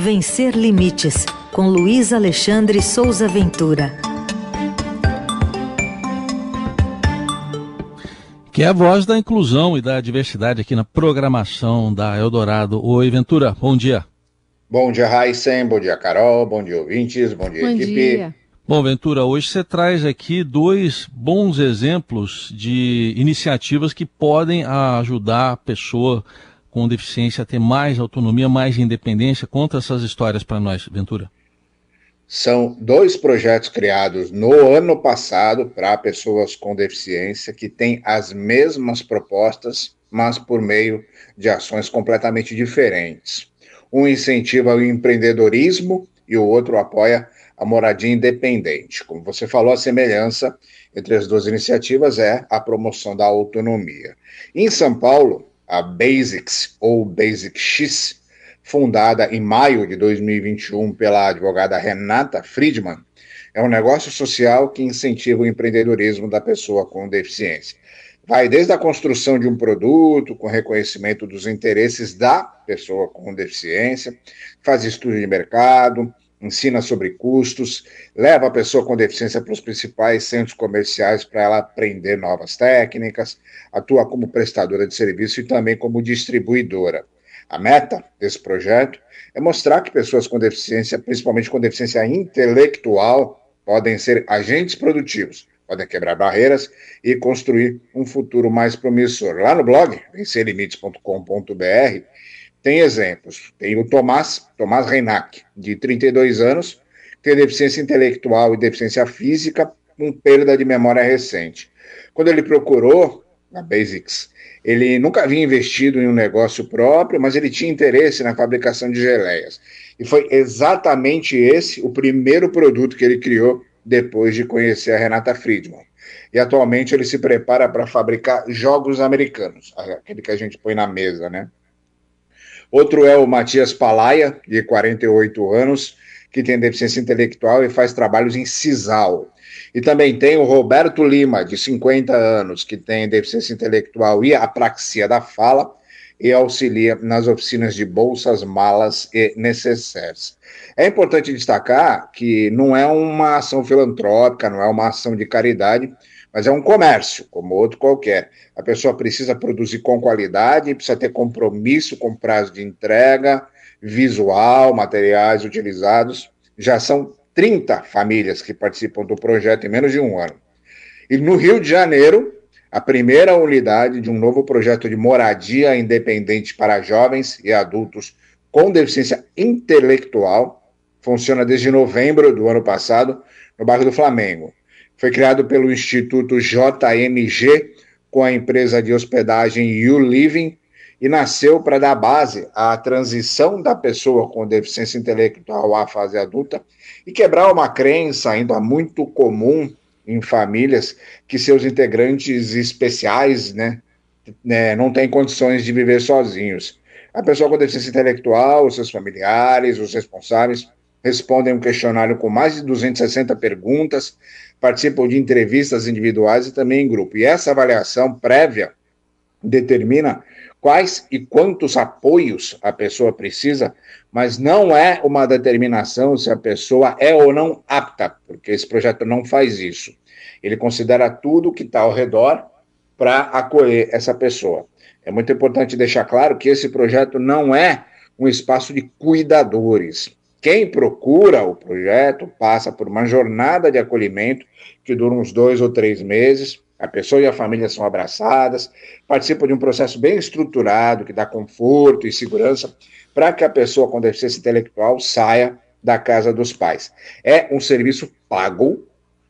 Vencer Limites, com Luiz Alexandre Souza Ventura. Que é a voz da inclusão e da diversidade aqui na programação da Eldorado. Oi, Ventura, bom dia. Bom dia, Raíssen, bom dia, Carol, bom dia, ouvintes, bom dia, bom equipe. Dia. Bom, Ventura, hoje você traz aqui dois bons exemplos de iniciativas que podem ajudar a pessoa com deficiência ter mais autonomia, mais independência. Conta essas histórias para nós, Ventura. São dois projetos criados no ano passado para pessoas com deficiência que têm as mesmas propostas, mas por meio de ações completamente diferentes. Um incentiva o empreendedorismo e o outro apoia a moradia independente. Como você falou, a semelhança entre as duas iniciativas é a promoção da autonomia. Em São Paulo, a Basics, ou Basic X, fundada em maio de 2021 pela advogada Renata Friedman, é um negócio social que incentiva o empreendedorismo da pessoa com deficiência. Vai desde a construção de um produto, com reconhecimento dos interesses da pessoa com deficiência, faz estudo de mercado, ensina sobre custos, leva a pessoa com deficiência para os principais centros comerciais para ela aprender novas técnicas, atua como prestadora de serviço e também como distribuidora. A meta desse projeto é mostrar que pessoas com deficiência, principalmente com deficiência intelectual, podem ser agentes produtivos, podem quebrar barreiras e construir um futuro mais promissor. Lá no blog, vencerlimites.com.br, tem exemplos. Tem o Tomás, Tomás Reinac, de 32 anos, tem deficiência intelectual e deficiência física, com perda de memória recente. Quando ele procurou na Basics, ele nunca havia investido em um negócio próprio, mas ele tinha interesse na fabricação de geleias. E foi exatamente esse o primeiro produto que ele criou depois de conhecer a Renata Friedman. E atualmente ele se prepara para fabricar jogos americanos, aquele que a gente põe na mesa, né? Outro é o Matias Palaia, de 48 anos, que tem deficiência intelectual e faz trabalhos em Cisal. E também tem o Roberto Lima, de 50 anos, que tem deficiência intelectual e apraxia da fala e auxilia nas oficinas de bolsas, malas e necessários. É importante destacar que não é uma ação filantrópica, não é uma ação de caridade, mas é um comércio, como outro qualquer. A pessoa precisa produzir com qualidade, precisa ter compromisso com prazo de entrega, visual, materiais utilizados. Já são 30 famílias que participam do projeto em menos de um ano. E no Rio de Janeiro, a primeira unidade de um novo projeto de moradia independente para jovens e adultos com deficiência intelectual funciona desde novembro do ano passado no bairro do Flamengo. Foi criado pelo Instituto JMG com a empresa de hospedagem You Living e nasceu para dar base à transição da pessoa com deficiência intelectual à fase adulta e quebrar uma crença ainda muito comum em famílias que seus integrantes especiais, né, né, não têm condições de viver sozinhos. A pessoa com deficiência intelectual, os seus familiares, os responsáveis respondem um questionário com mais de 260 perguntas, participam de entrevistas individuais e também em grupo. E essa avaliação prévia determina quais e quantos apoios a pessoa precisa, mas não é uma determinação se a pessoa é ou não apta, porque esse projeto não faz isso. Ele considera tudo que está ao redor para acolher essa pessoa. É muito importante deixar claro que esse projeto não é um espaço de cuidadores. Quem procura o projeto passa por uma jornada de acolhimento que dura uns dois ou três meses. A pessoa e a família são abraçadas, participam de um processo bem estruturado que dá conforto e segurança para que a pessoa com deficiência intelectual saia da casa dos pais. É um serviço pago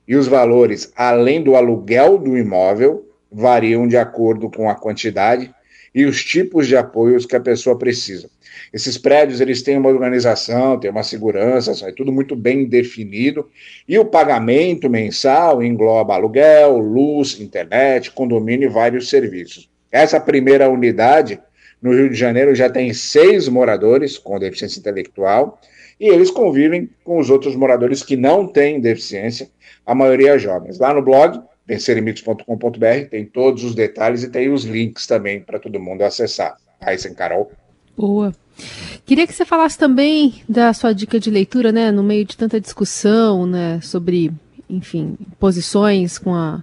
e os valores, além do aluguel do imóvel, variam de acordo com a quantidade e os tipos de apoios que a pessoa precisa. Esses prédios eles têm uma organização, têm uma segurança, é tudo muito bem definido. E o pagamento mensal engloba aluguel, luz, internet, condomínio e vários serviços. Essa primeira unidade no Rio de Janeiro já tem seis moradores com deficiência intelectual e eles convivem com os outros moradores que não têm deficiência, a maioria jovens. Lá no blog, vencerlimites.com.br, tem todos os detalhes e tem os links também para todo mundo acessar. Aí, sem Carol. Boa. Queria que você falasse também da sua dica de leitura, né, no meio de tanta discussão, né, sobre, enfim, posições com a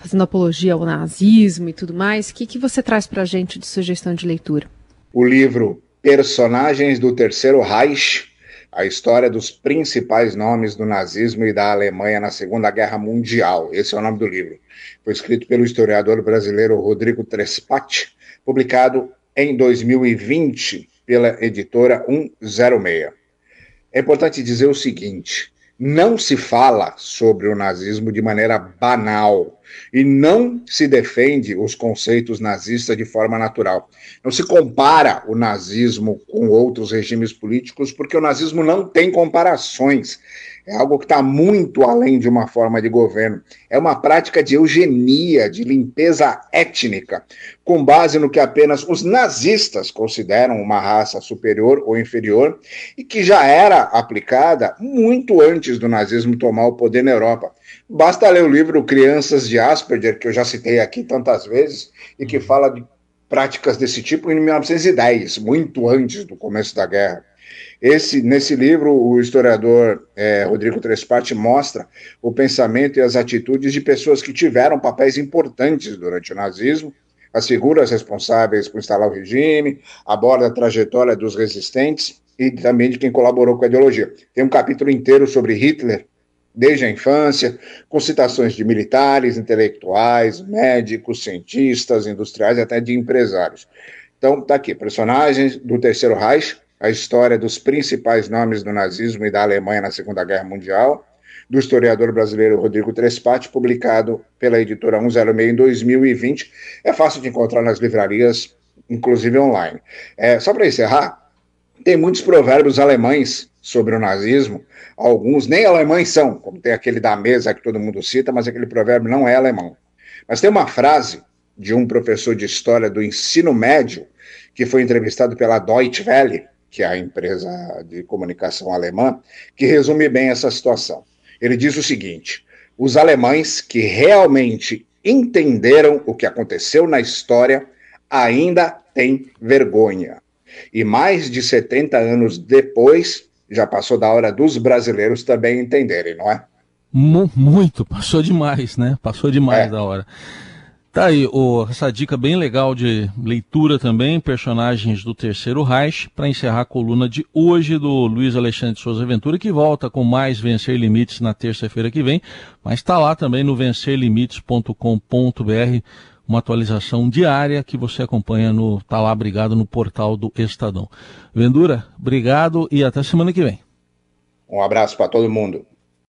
fazendo apologia ao nazismo e tudo mais. O que, que você traz para a gente de sugestão de leitura? O livro Personagens do Terceiro Reich, a história dos principais nomes do nazismo e da Alemanha na Segunda Guerra Mundial. Esse é o nome do livro. Foi escrito pelo historiador brasileiro Rodrigo Trespat, publicado em 2020 pela editora 106. É importante dizer o seguinte: não se fala sobre o nazismo de maneira banal e não se defende os conceitos nazistas de forma natural. Não se compara o nazismo com outros regimes políticos porque o nazismo não tem comparações é algo que está muito além de uma forma de governo. É uma prática de eugenia, de limpeza étnica, com base no que apenas os nazistas consideram uma raça superior ou inferior e que já era aplicada muito antes do nazismo tomar o poder na Europa. Basta ler o livro Crianças de Asperger, que eu já citei aqui tantas vezes, e que fala de práticas desse tipo em 1910, muito antes do começo da guerra. Esse, nesse livro, o historiador é, Rodrigo Tresparte mostra o pensamento e as atitudes de pessoas que tiveram papéis importantes durante o nazismo, as figuras responsáveis por instalar o regime, aborda a trajetória dos resistentes e também de quem colaborou com a ideologia. Tem um capítulo inteiro sobre Hitler, desde a infância, com citações de militares, intelectuais, médicos, cientistas, industriais e até de empresários. Então, está aqui, personagens do Terceiro Reich, a história dos principais nomes do nazismo e da Alemanha na Segunda Guerra Mundial, do historiador brasileiro Rodrigo Trespati, publicado pela editora 106 em 2020. É fácil de encontrar nas livrarias, inclusive online. É, só para encerrar, tem muitos provérbios alemães sobre o nazismo, alguns nem alemães são, como tem aquele da mesa que todo mundo cita, mas aquele provérbio não é alemão. Mas tem uma frase de um professor de história do ensino médio que foi entrevistado pela Deutsche Welle, que é a empresa de comunicação alemã, que resume bem essa situação. Ele diz o seguinte: os alemães que realmente entenderam o que aconteceu na história ainda têm vergonha. E mais de 70 anos depois, já passou da hora dos brasileiros também entenderem, não é? Muito, passou demais, né? Passou demais é. da hora. Tá aí oh, essa dica bem legal de leitura também, personagens do Terceiro Reich, para encerrar a coluna de hoje do Luiz Alexandre de Souza Ventura, que volta com mais Vencer Limites na terça-feira que vem, mas está lá também no vencerlimites.com.br, uma atualização diária que você acompanha no, tá lá, obrigado, no portal do Estadão. Vendura, obrigado e até semana que vem. Um abraço para todo mundo.